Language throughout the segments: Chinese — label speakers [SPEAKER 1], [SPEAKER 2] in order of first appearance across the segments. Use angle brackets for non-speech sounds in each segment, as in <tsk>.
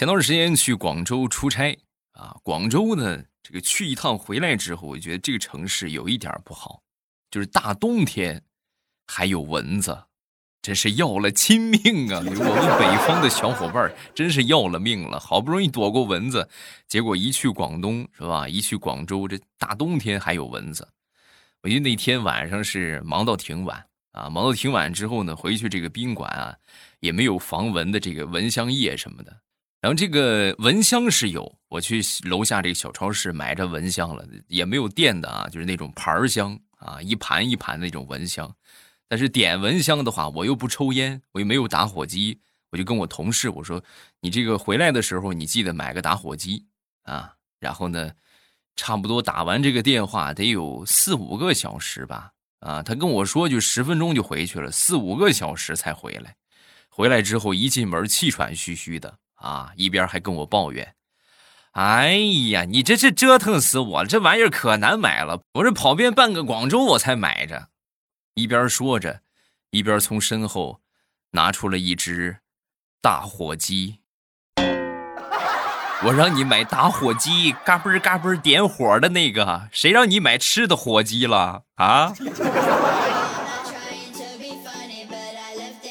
[SPEAKER 1] 前段时间去广州出差啊，广州呢，这个去一趟回来之后，我觉得这个城市有一点不好，就是大冬天还有蚊子，真是要了亲命啊！<laughs> 我们北方的小伙伴真是要了命了，好不容易躲过蚊子，结果一去广东是吧？一去广州，这大冬天还有蚊子。我记得那天晚上是忙到挺晚啊，忙到挺晚之后呢，回去这个宾馆啊，也没有防蚊的这个蚊香液什么的。然后这个蚊香是有，我去楼下这个小超市买着蚊香了，也没有电的啊，就是那种盘香啊，一盘一盘那种蚊香。但是点蚊香的话，我又不抽烟，我又没有打火机，我就跟我同事我说：“你这个回来的时候，你记得买个打火机啊。”然后呢，差不多打完这个电话得有四五个小时吧，啊，他跟我说就十分钟就回去了，四五个小时才回来。回来之后一进门气喘吁吁的。啊，一边还跟我抱怨：“哎呀，你这是折腾死我了！这玩意儿可难买了，我这跑遍半个广州我才买着。”一边说着，一边从身后拿出了一只打火机。我让你买打火机，嘎嘣嘎嘣点火的那个，谁让你买吃的火鸡了啊？<laughs>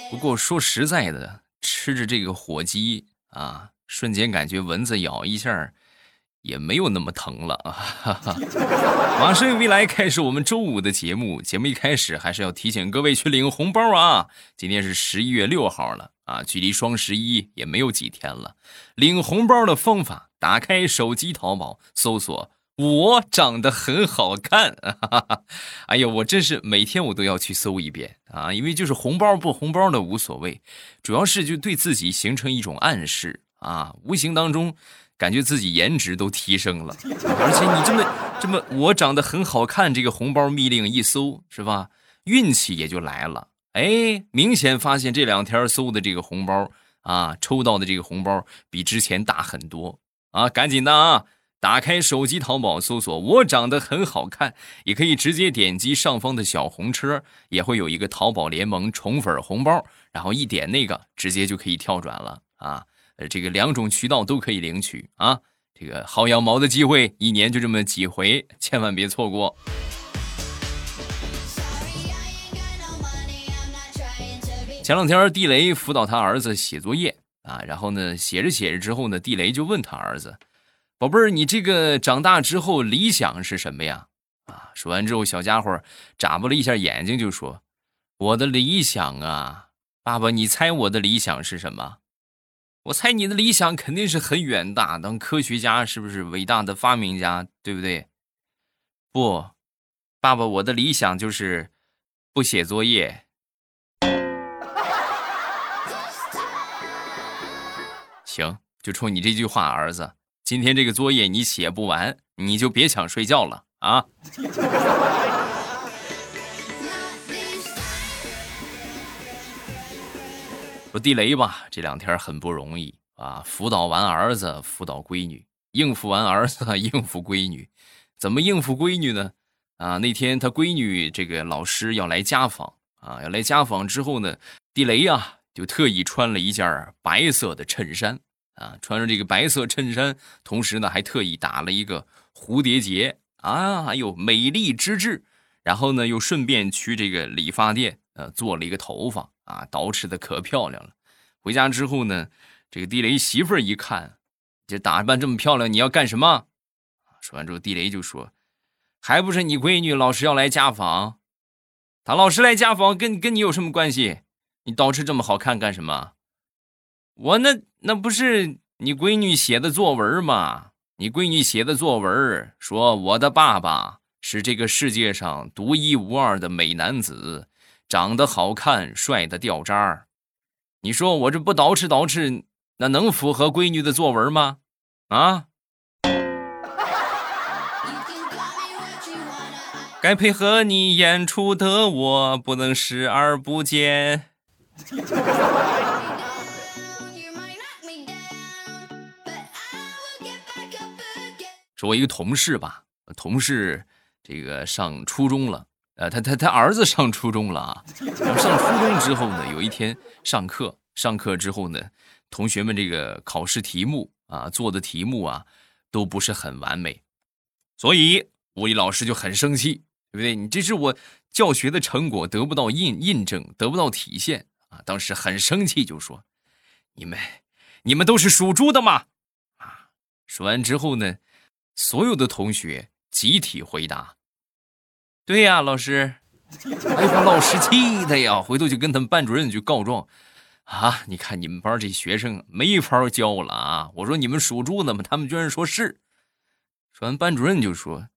[SPEAKER 1] 不过说实在的，吃着这个火鸡。啊！瞬间感觉蚊子咬一下，也没有那么疼了啊！<laughs> 马上未来开始我们周五的节目，节目一开始还是要提醒各位去领红包啊！今天是十一月六号了啊，距离双十一也没有几天了。领红包的方法：打开手机淘宝，搜索。我长得很好看，<laughs> 哎呀，我真是每天我都要去搜一遍。啊，因为就是红包不红包的无所谓，主要是就对自己形成一种暗示。啊，无形当中感觉自己颜值都提升了，而且你这么这么我长得很好看，这个红包密令一搜是吧，运气也就来了，哎，明显发现这两天搜的这个红包啊，抽到的这个红包比之前大很多。啊，赶紧的啊！打开手机淘宝，搜索“我长得很好看”，也可以直接点击上方的小红车，也会有一个淘宝联盟宠粉红包，然后一点那个，直接就可以跳转了啊！这个两种渠道都可以领取啊！这个薅羊毛的机会，一年就这么几回，千万别错过。前两天地雷辅导他儿子写作业啊，然后呢，写着写着之后呢，地雷就问他儿子。宝贝儿，你这个长大之后理想是什么呀？啊，说完之后，小家伙眨巴了一下眼睛，就说：“我的理想啊，爸爸，你猜我的理想是什么？我猜你的理想肯定是很远大，当科学家，是不是伟大的发明家，对不对？不，爸爸，我的理想就是不写作业。行，就冲你这句话，儿子。”今天这个作业你写不完，你就别想睡觉了啊！说地雷吧，这两天很不容易啊，辅导完儿子，辅导闺女，应付完儿子，应付闺女，怎么应付闺女呢？啊，那天他闺女这个老师要来家访啊，要来家访之后呢，地雷呀就特意穿了一件白色的衬衫。啊，穿着这个白色衬衫，同时呢还特意打了一个蝴蝶结啊，哎呦，美丽之至。然后呢又顺便去这个理发店，呃，做了一个头发啊，捯饬的可漂亮了。回家之后呢，这个地雷媳妇儿一看，这打扮这么漂亮，你要干什么？说完之后，地雷就说：“还不是你闺女老师要来家访，他老师来家访跟跟你有什么关系？你捯饬这么好看干什么？”我那那不是你闺女写的作文吗？你闺女写的作文说我的爸爸是这个世界上独一无二的美男子，长得好看，帅的掉渣儿。你说我这不捯饬捯饬，那能符合闺女的作文吗？啊？<laughs> 该配合你演出的我不能视而不见。<laughs> 说我一个同事吧，同事这个上初中了，呃，他他他儿子上初中了啊。上初中之后呢，有一天上课，上课之后呢，同学们这个考试题目啊做的题目啊都不是很完美，所以物理老师就很生气，对不对？你这是我教学的成果得不到印印证，得不到体现啊！当时很生气，就说：“你们，你们都是属猪的吗？”啊！说完之后呢，所有的同学集体回答：“对呀，老师。”哎，把老师气的呀！回头就跟他们班主任去告状，啊！你看你们班这学生没法教了啊！我说你们属猪的吗？他们居然说是。说完，班主任就说：“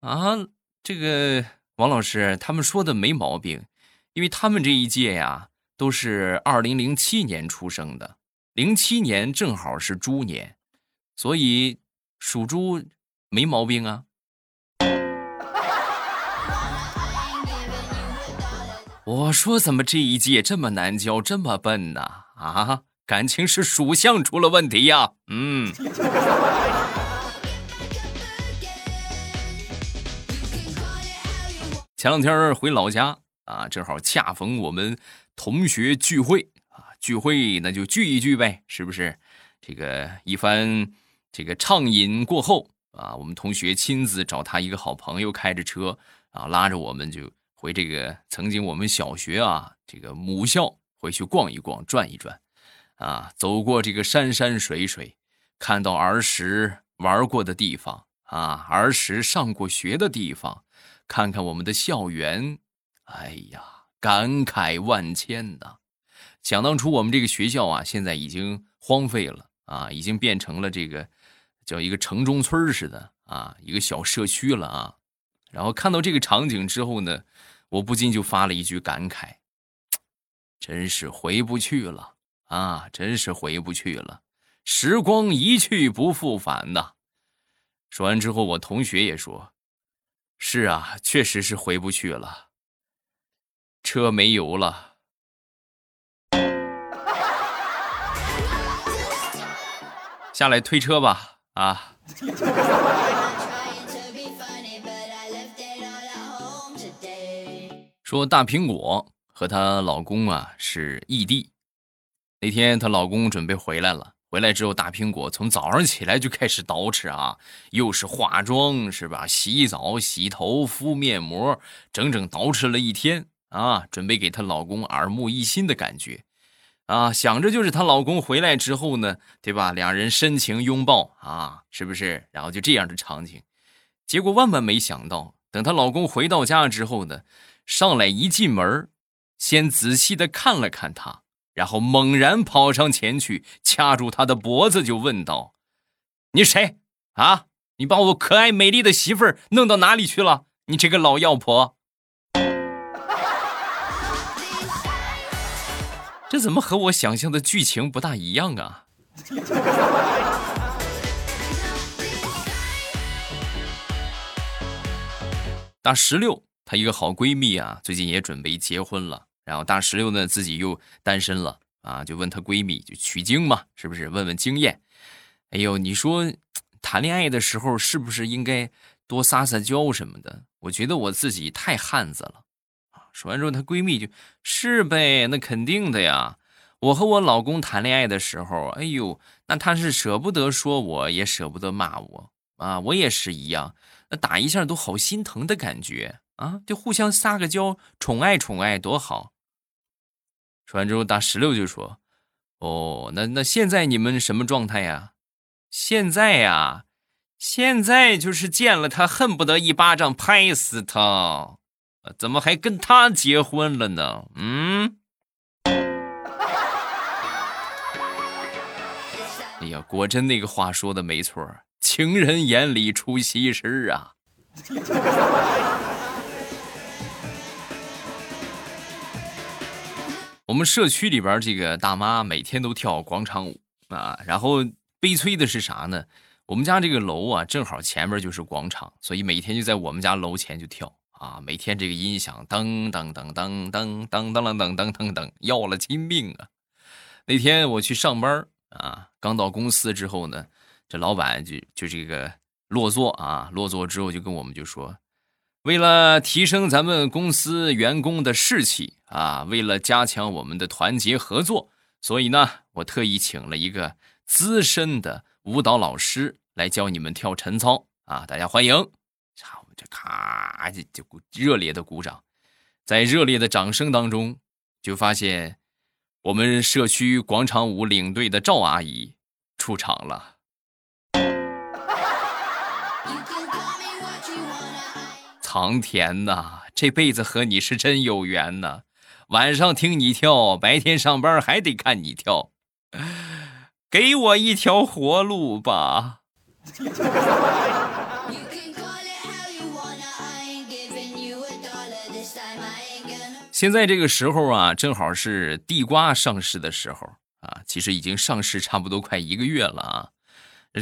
[SPEAKER 1] 啊，这个王老师他们说的没毛病，因为他们这一届呀都是二零零七年出生的，零七年正好是猪年，所以属猪没毛病啊。<laughs> ”我说怎么这一届这么难教，这么笨呢？啊，感情是属相出了问题呀？嗯。<laughs> 前两天回老家啊，正好恰逢我们同学聚会啊，聚会那就聚一聚呗，是不是？这个一番这个畅饮过后啊，我们同学亲自找他一个好朋友开着车啊，拉着我们就。回这个曾经我们小学啊，这个母校回去逛一逛、转一转，啊，走过这个山山水水，看到儿时玩过的地方啊，儿时上过学的地方，看看我们的校园，哎呀，感慨万千呐！想当初我们这个学校啊，现在已经荒废了啊，已经变成了这个叫一个城中村似的啊，一个小社区了啊。然后看到这个场景之后呢。我不禁就发了一句感慨：“真是回不去了啊！真是回不去了，时光一去不复返呐。”说完之后，我同学也说：“是啊，确实是回不去了，车没油了，下来推车吧啊！”说大苹果和她老公啊是异地。那天她老公准备回来了，回来之后，大苹果从早上起来就开始捯饬啊，又是化妆是吧？洗澡、洗头、敷面膜，整整捯饬了一天啊，准备给她老公耳目一新的感觉啊，想着就是她老公回来之后呢，对吧？两人深情拥抱啊，是不是？然后就这样的场景，结果万万没想到，等她老公回到家之后呢。上来一进门，先仔细的看了看他，然后猛然跑上前去，掐住他的脖子，就问道：“你谁啊？你把我可爱美丽的媳妇儿弄到哪里去了？你这个老妖婆！”这怎么和我想象的剧情不大一样啊？大石榴。她一个好闺蜜啊，最近也准备结婚了。然后大石榴呢，自己又单身了啊，就问她闺蜜，就取经嘛，是不是？问问经验。哎呦，你说谈恋爱的时候是不是应该多撒撒娇什么的？我觉得我自己太汉子了。说完之后，她闺蜜就是呗，那肯定的呀。我和我老公谈恋爱的时候，哎呦，那他是舍不得说我，也舍不得骂我啊，我也是一样，那打一下都好心疼的感觉。啊，就互相撒个娇，宠爱宠爱，多好。说完之后，大石榴就说：“哦，那那现在你们什么状态呀？现在呀，现在就是见了他，恨不得一巴掌拍死他。怎么还跟他结婚了呢？嗯？<laughs> 哎呀，果真那个话说的没错，情人眼里出西施啊。<laughs> ”我们社区里边这个大妈每天都跳广场舞啊，然后悲催的是啥呢？我们家这个楼啊，正好前面就是广场，所以每天就在我们家楼前就跳啊。每天这个音响噔噔噔噔噔噔噔噔噔噔噔，要了亲命啊！那天我去上班啊，刚到公司之后呢，这老板就就这个落座啊，落座之后就跟我们就说。为了提升咱们公司员工的士气啊，为了加强我们的团结合作，所以呢，我特意请了一个资深的舞蹈老师来教你们跳晨操啊！大家欢迎！这咔就就热烈的鼓掌，在热烈的掌声当中，就发现我们社区广场舞领队的赵阿姨出场了。苍田呐，这辈子和你是真有缘呐！晚上听你跳，白天上班还得看你跳，给我一条活路吧。现在这个时候啊，正好是地瓜上市的时候啊，其实已经上市差不多快一个月了啊。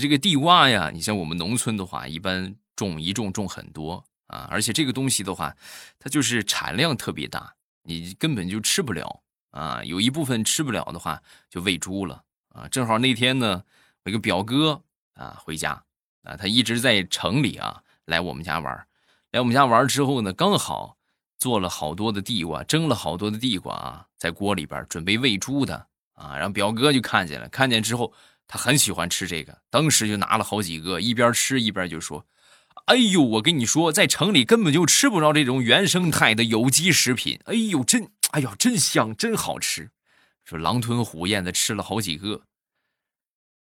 [SPEAKER 1] 这个地瓜呀，你像我们农村的话，一般种一种种很多啊，而且这个东西的话，它就是产量特别大。你根本就吃不了啊！有一部分吃不了的话，就喂猪了啊！正好那天呢，我一个表哥啊回家啊，他一直在城里啊，来我们家玩来我们家玩之后呢，刚好做了好多的地瓜，蒸了好多的地瓜啊，在锅里边准备喂猪的啊。然后表哥就看见了，看见之后他很喜欢吃这个，当时就拿了好几个，一边吃一边就说。哎呦，我跟你说，在城里根本就吃不着这种原生态的有机食品。哎呦，真，哎呦，真香，真好吃。说狼吞虎咽的吃了好几个，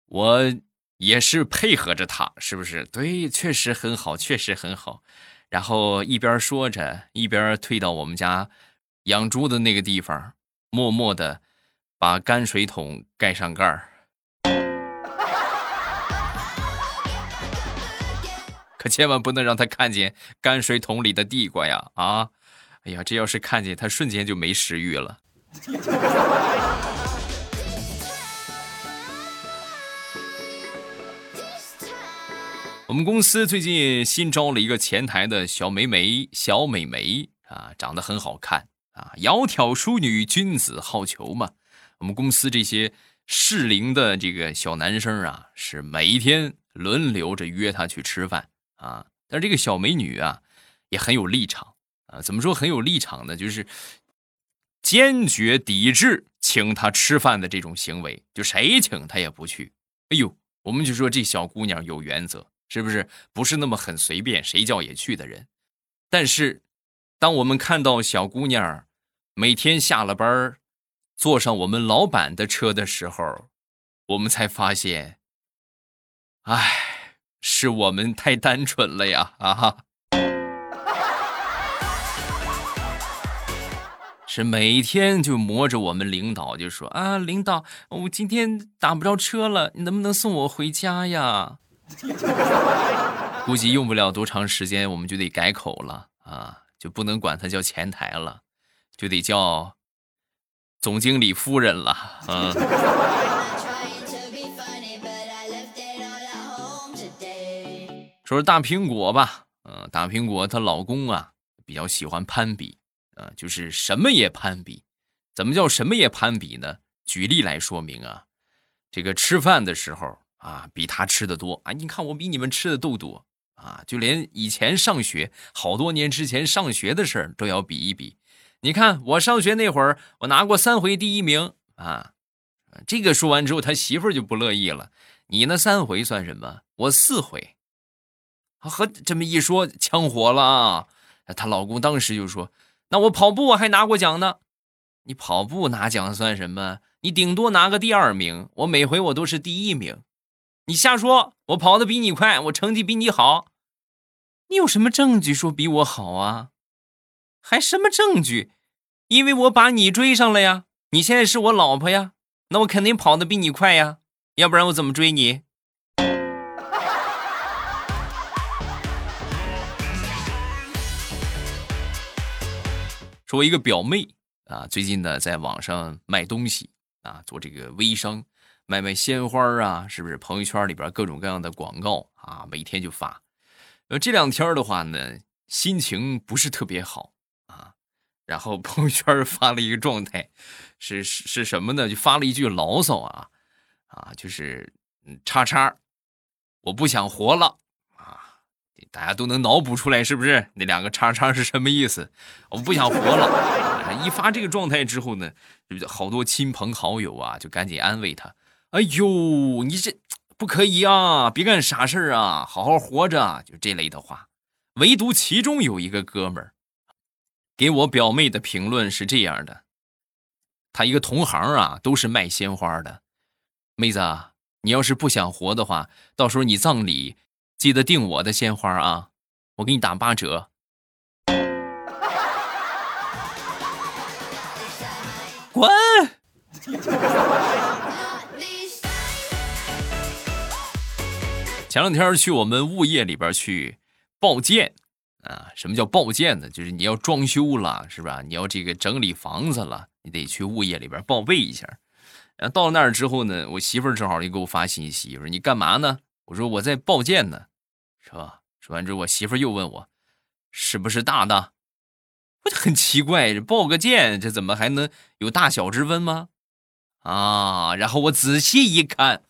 [SPEAKER 1] 我也是配合着他，是不是？对，确实很好，确实很好。然后一边说着，一边退到我们家养猪的那个地方，默默的把泔水桶盖上盖儿。可千万不能让他看见泔水桶里的地瓜呀！啊，哎呀，这要是看见，他瞬间就没食欲了。我们公司最近新招了一个前台的小美眉，小美眉啊，长得很好看啊，窈窕淑女，君子好逑嘛。我们公司这些适龄的这个小男生啊，是每一天轮流着约她去吃饭。啊，但是这个小美女啊，也很有立场啊。怎么说很有立场呢？就是坚决抵制请她吃饭的这种行为，就谁请她也不去。哎呦，我们就说这小姑娘有原则，是不是？不是那么很随便，谁叫也去的人。但是，当我们看到小姑娘每天下了班坐上我们老板的车的时候，我们才发现，唉。是我们太单纯了呀！啊哈，是每天就磨着我们领导，就说啊，领导，我今天打不着车了，你能不能送我回家呀？<laughs> 估计用不了多长时间，我们就得改口了啊，就不能管他叫前台了，就得叫总经理夫人了，啊。<laughs> 说说大苹果吧，嗯，大苹果她老公啊比较喜欢攀比，啊，就是什么也攀比。怎么叫什么也攀比呢？举例来说明啊，这个吃饭的时候啊，比他吃的多啊。你看我比你们吃的都多啊，就连以前上学好多年之前上学的事儿都要比一比。你看我上学那会儿，我拿过三回第一名啊。这个说完之后，他媳妇儿就不乐意了。你那三回算什么？我四回。和这么一说，枪火了啊！她老公当时就说：“那我跑步我还拿过奖呢，你跑步拿奖算什么？你顶多拿个第二名，我每回我都是第一名。你瞎说，我跑的比你快，我成绩比你好，你有什么证据说比我好啊？还什么证据？因为我把你追上了呀！你现在是我老婆呀，那我肯定跑的比你快呀，要不然我怎么追你？”说一个表妹啊，最近呢在网上卖东西啊，做这个微商，卖卖鲜花啊，是不是？朋友圈里边各种各样的广告啊，每天就发。呃，这两天的话呢，心情不是特别好啊，然后朋友圈发了一个状态，是是什么呢？就发了一句牢骚啊啊，就是，叉叉，我不想活了啊。大家都能脑补出来，是不是？那两个叉叉是什么意思？我不想活了，<laughs> 一发这个状态之后呢，好多亲朋好友啊就赶紧安慰他：“哎呦，你这不可以啊，别干傻事啊，好好活着。”就这类的话。唯独其中有一个哥们儿给我表妹的评论是这样的：他一个同行啊，都是卖鲜花的。妹子，你要是不想活的话，到时候你葬礼记得订我的鲜花啊，我给你打八折。滚！<laughs> 前两天去我们物业里边去。报建啊，什么叫报建呢？就是你要装修了，是吧？你要这个整理房子了，你得去物业里边报备一下。然后到那儿之后呢，我媳妇儿正好就给我发信息，说你干嘛呢？我说我在报建呢，是吧？说完之后，我媳妇儿又问我是不是大的？我就很奇怪，这报个建，这怎么还能有大小之分吗？啊！然后我仔细一看，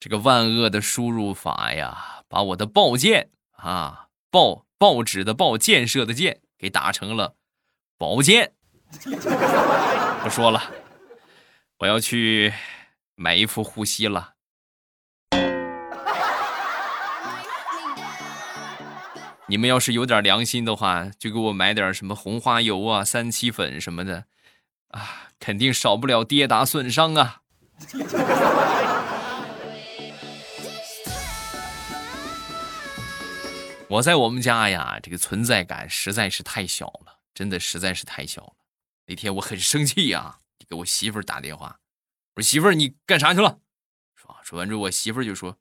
[SPEAKER 1] 这个万恶的输入法呀，把我的报建啊。报报纸的报，建设的建，给打成了宝剑。<laughs> 不说了，我要去买一副护膝了。你们要是有点良心的话，就给我买点什么红花油啊、三七粉什么的，啊，肯定少不了跌打损伤啊。我在我们家呀，这个存在感实在是太小了，真的实在是太小了。那天我很生气呀，<laughs> 给我媳妇儿打电话，我说媳妇儿你干啥去了？说说完之后，我媳妇儿就说：“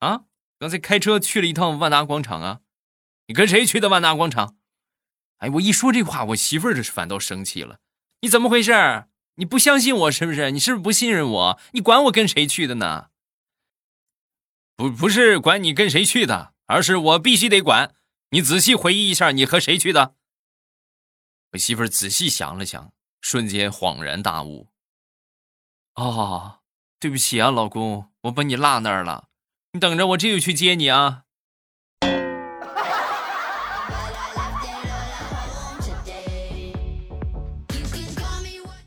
[SPEAKER 1] 啊，刚才开车去了一趟万达广场啊，你跟谁去的万达广场？”哎，我一说这话，我媳妇儿这是反倒生气了。你怎么回事？你不相信我是不是？你是不是不信任我？你管我跟谁去的呢？不，不是管你跟谁去的。而是我必须得管你，仔细回忆一下，你和谁去的？我媳妇儿仔细想了想，瞬间恍然大悟。哦，对不起啊，老公，我把你落那儿了。你等着，我这就去接你啊。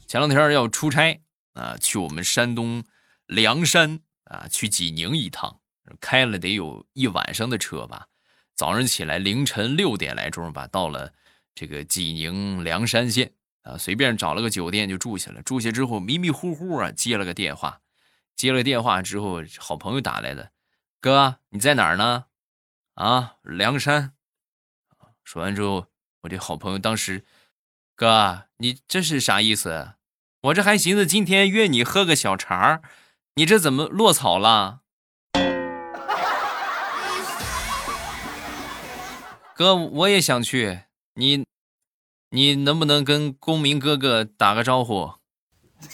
[SPEAKER 1] 前两天要出差啊，去我们山东梁山啊，去济宁一趟。开了得有一晚上的车吧，早上起来凌晨六点来钟吧，到了这个济宁梁山县啊，随便找了个酒店就住下了。住下之后迷迷糊糊啊，接了个电话，接了电话之后，好朋友打来的，哥你在哪儿呢？啊，梁山。说完之后，我这好朋友当时，哥你这是啥意思？我这还寻思今天约你喝个小茶你这怎么落草了？哥，我也想去，你，你能不能跟公明哥哥打个招呼？<laughs>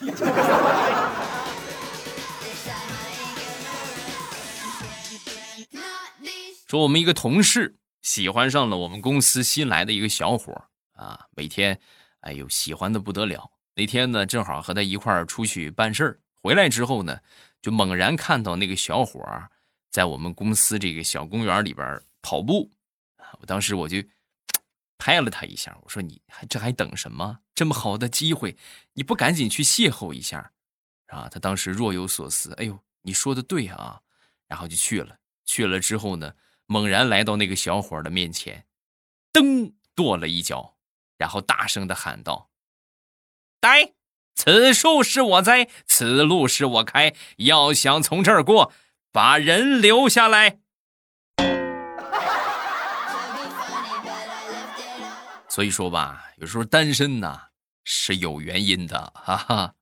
[SPEAKER 1] 说我们一个同事喜欢上了我们公司新来的一个小伙啊，每天，哎呦，喜欢的不得了。那天呢，正好和他一块儿出去办事儿，回来之后呢，就猛然看到那个小伙在我们公司这个小公园里边跑步。我当时我就拍了他一下，我说：“你还这还等什么？这么好的机会，你不赶紧去邂逅一下？”啊，他当时若有所思。哎呦，你说的对啊，然后就去了。去了之后呢，猛然来到那个小伙的面前，噔跺了一脚，然后大声的喊道：“呆，此树是我栽，此路是我开，要想从这儿过，把人留下来。”所以说吧，有时候单身呐是有原因的，哈哈。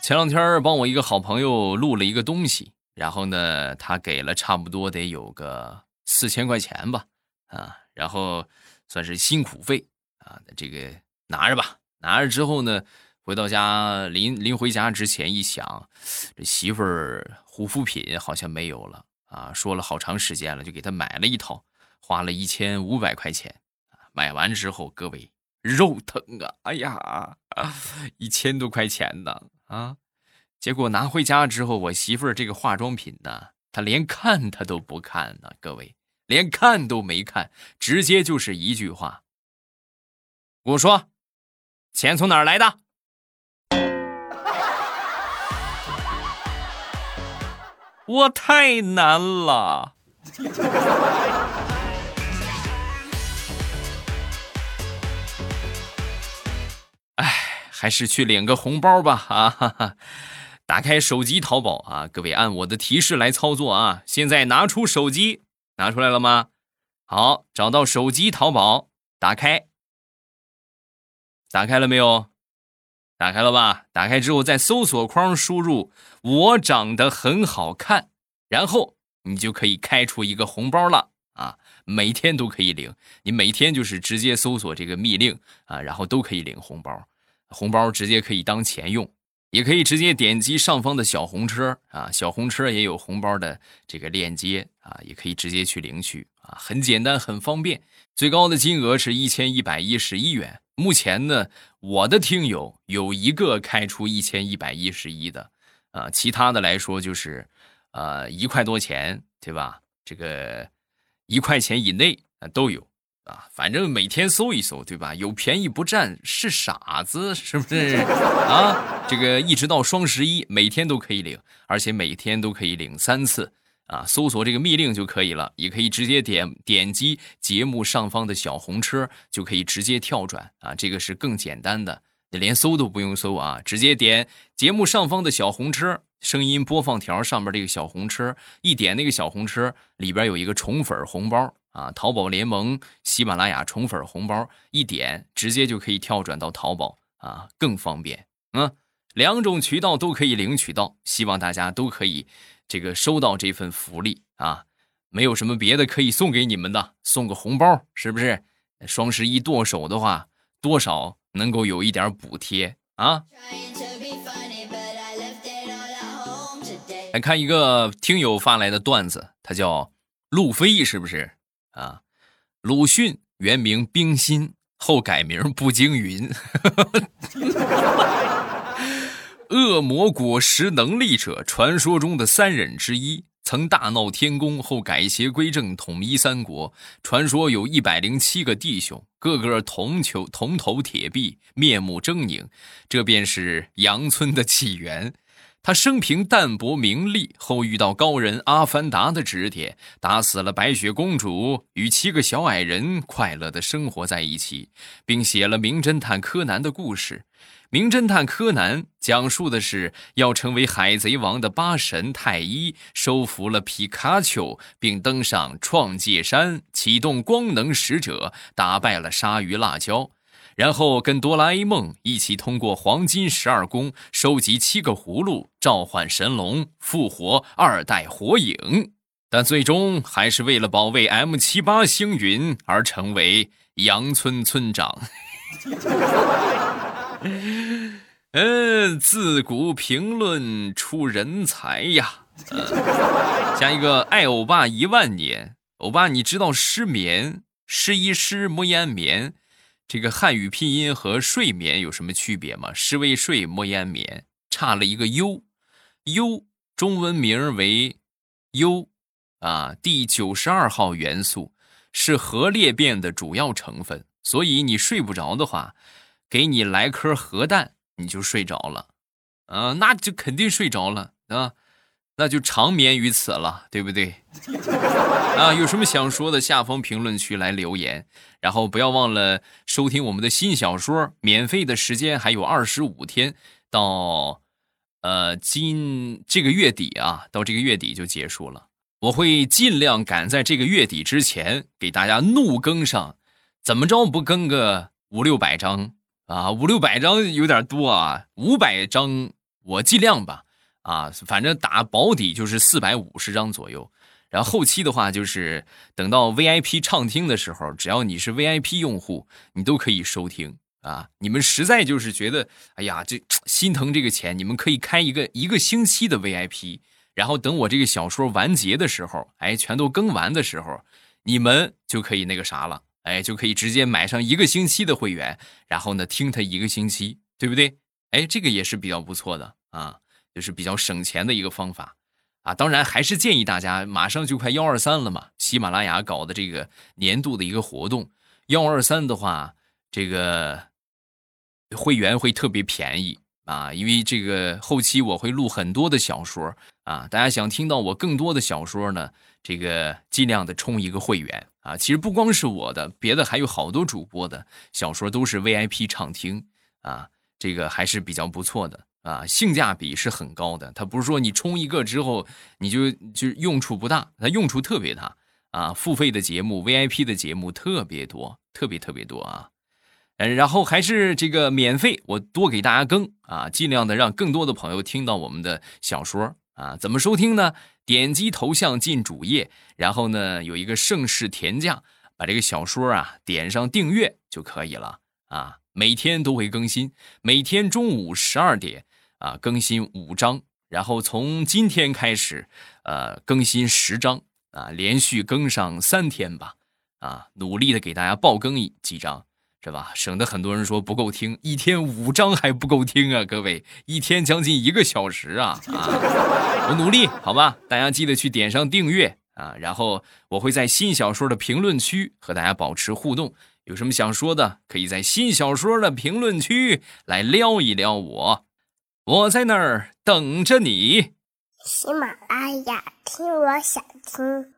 [SPEAKER 1] 前两天帮我一个好朋友录了一个东西，然后呢，他给了差不多得有个四千块钱吧，啊，然后算是辛苦费啊，这个拿着吧。拿着之后呢，回到家临临回家之前一想，这媳妇儿。护肤品好像没有了啊！说了好长时间了，就给他买了一套，花了一千五百块钱买完之后，各位肉疼啊！哎呀，<laughs> 一千多块钱呢啊！结果拿回家之后，我媳妇儿这个化妆品呢，她连看她都不看呢。各位，连看都没看，直接就是一句话：“我说，钱从哪儿来的？”我太难了。哎，还是去领个红包吧！啊哈哈，<laughs> 打开手机淘宝啊，各位按我的提示来操作啊！现在拿出手机，拿出来了吗？好，找到手机淘宝，打开，打开了没有？打开了吧？打开之后，在搜索框输入“我长得很好看”，然后你就可以开出一个红包了啊！每天都可以领，你每天就是直接搜索这个密令啊，然后都可以领红包，红包直接可以当钱用，也可以直接点击上方的小红车啊，小红车也有红包的这个链接啊，也可以直接去领取啊，很简单，很方便。最高的金额是一千一百一十一元。目前呢，我的听友有一个开出一千一百一十一的，啊，其他的来说就是，呃，一块多钱，对吧？这个一块钱以内啊都有啊，反正每天搜一搜，对吧？有便宜不占是傻子，是不是 <laughs> 啊？这个一直到双十一，每天都可以领，而且每天都可以领三次。啊，搜索这个密令就可以了，也可以直接点点击节目上方的小红车，就可以直接跳转啊，这个是更简单的，你连搜都不用搜啊，直接点节目上方的小红车，声音播放条上面这个小红车，一点那个小红车里边有一个宠粉红包啊，淘宝联盟喜马拉雅宠粉红包，一点直接就可以跳转到淘宝啊，更方便。嗯，两种渠道都可以领取到，希望大家都可以。这个收到这份福利啊，没有什么别的可以送给你们的，送个红包是不是？双十一剁手的话，多少能够有一点补贴啊？来看一个听友发来的段子，他叫路飞，是不是啊？鲁迅原名冰心，后改名步惊云。<laughs> 恶魔果实能力者，传说中的三忍之一，曾大闹天宫后改邪归正，统一三国。传说有一百零七个弟兄，个个铜球铜头铁臂，面目狰狞，这便是杨村的起源。他生平淡泊名利，后遇到高人阿凡达的指点，打死了白雪公主，与七个小矮人快乐的生活在一起，并写了《名侦探柯南》的故事。名侦探柯南讲述的是要成为海贼王的八神太一，收服了皮卡丘，并登上创界山，启动光能使者，打败了鲨鱼辣椒，然后跟哆啦 A 梦一起通过黄金十二宫，收集七个葫芦，召唤神龙，复活二代火影，但最终还是为了保卫 M 七八星云而成为羊村村长。嗯，自古评论出人才呀！下一个爱欧巴一万年，欧巴，你知道失眠、失一失、莫言眠这个汉语拼音和睡眠有什么区别吗？失为睡，莫言眠，差了一个 u，u 中文名为 u，啊，第九十二号元素是核裂变的主要成分，所以你睡不着的话。给你来颗核弹，你就睡着了，啊，那就肯定睡着了啊，那就长眠于此了，对不对？<laughs> 啊，有什么想说的，下方评论区来留言，然后不要忘了收听我们的新小说，免费的时间还有二十五天，到呃今这个月底啊，到这个月底就结束了，我会尽量赶在这个月底之前给大家怒更上，怎么着不更个五六百章？啊，五六百张有点多啊，五百张我尽量吧。啊，反正打保底就是四百五十张左右。然后后期的话，就是等到 VIP 畅听的时候，只要你是 VIP 用户，你都可以收听啊。你们实在就是觉得，哎呀，这 <tsk> 心疼这个钱，你们可以开一个一个星期的 VIP。然后等我这个小说完结的时候，哎，全都更完的时候，你们就可以那个啥了。哎，就可以直接买上一个星期的会员，然后呢听他一个星期，对不对？哎，这个也是比较不错的啊，就是比较省钱的一个方法啊。当然，还是建议大家，马上就快幺二三了嘛，喜马拉雅搞的这个年度的一个活动，幺二三的话，这个会员会特别便宜啊，因为这个后期我会录很多的小说啊，大家想听到我更多的小说呢，这个尽量的充一个会员啊。其实不光是我的，别的还有好多主播的小说都是 VIP 畅听啊。这个还是比较不错的啊，性价比是很高的。它不是说你充一个之后你就就用处不大，它用处特别大啊。付费的节目、VIP 的节目特别多，特别特别多啊。嗯，然后还是这个免费，我多给大家更啊，尽量的让更多的朋友听到我们的小说啊。怎么收听呢？点击头像进主页，然后呢有一个盛世田价，把这个小说啊点上订阅就可以了啊。每天都会更新，每天中午十二点啊更新五章，然后从今天开始，呃更新十章啊，连续更上三天吧，啊努力的给大家爆更一几章，是吧？省得很多人说不够听，一天五章还不够听啊，各位，一天将近一个小时啊啊！我努力，好吧？大家记得去点上订阅啊，然后我会在新小说的评论区和大家保持互动。有什么想说的，可以在新小说的评论区来撩一撩我，我在那儿等着你。
[SPEAKER 2] 喜马拉雅，听我想听。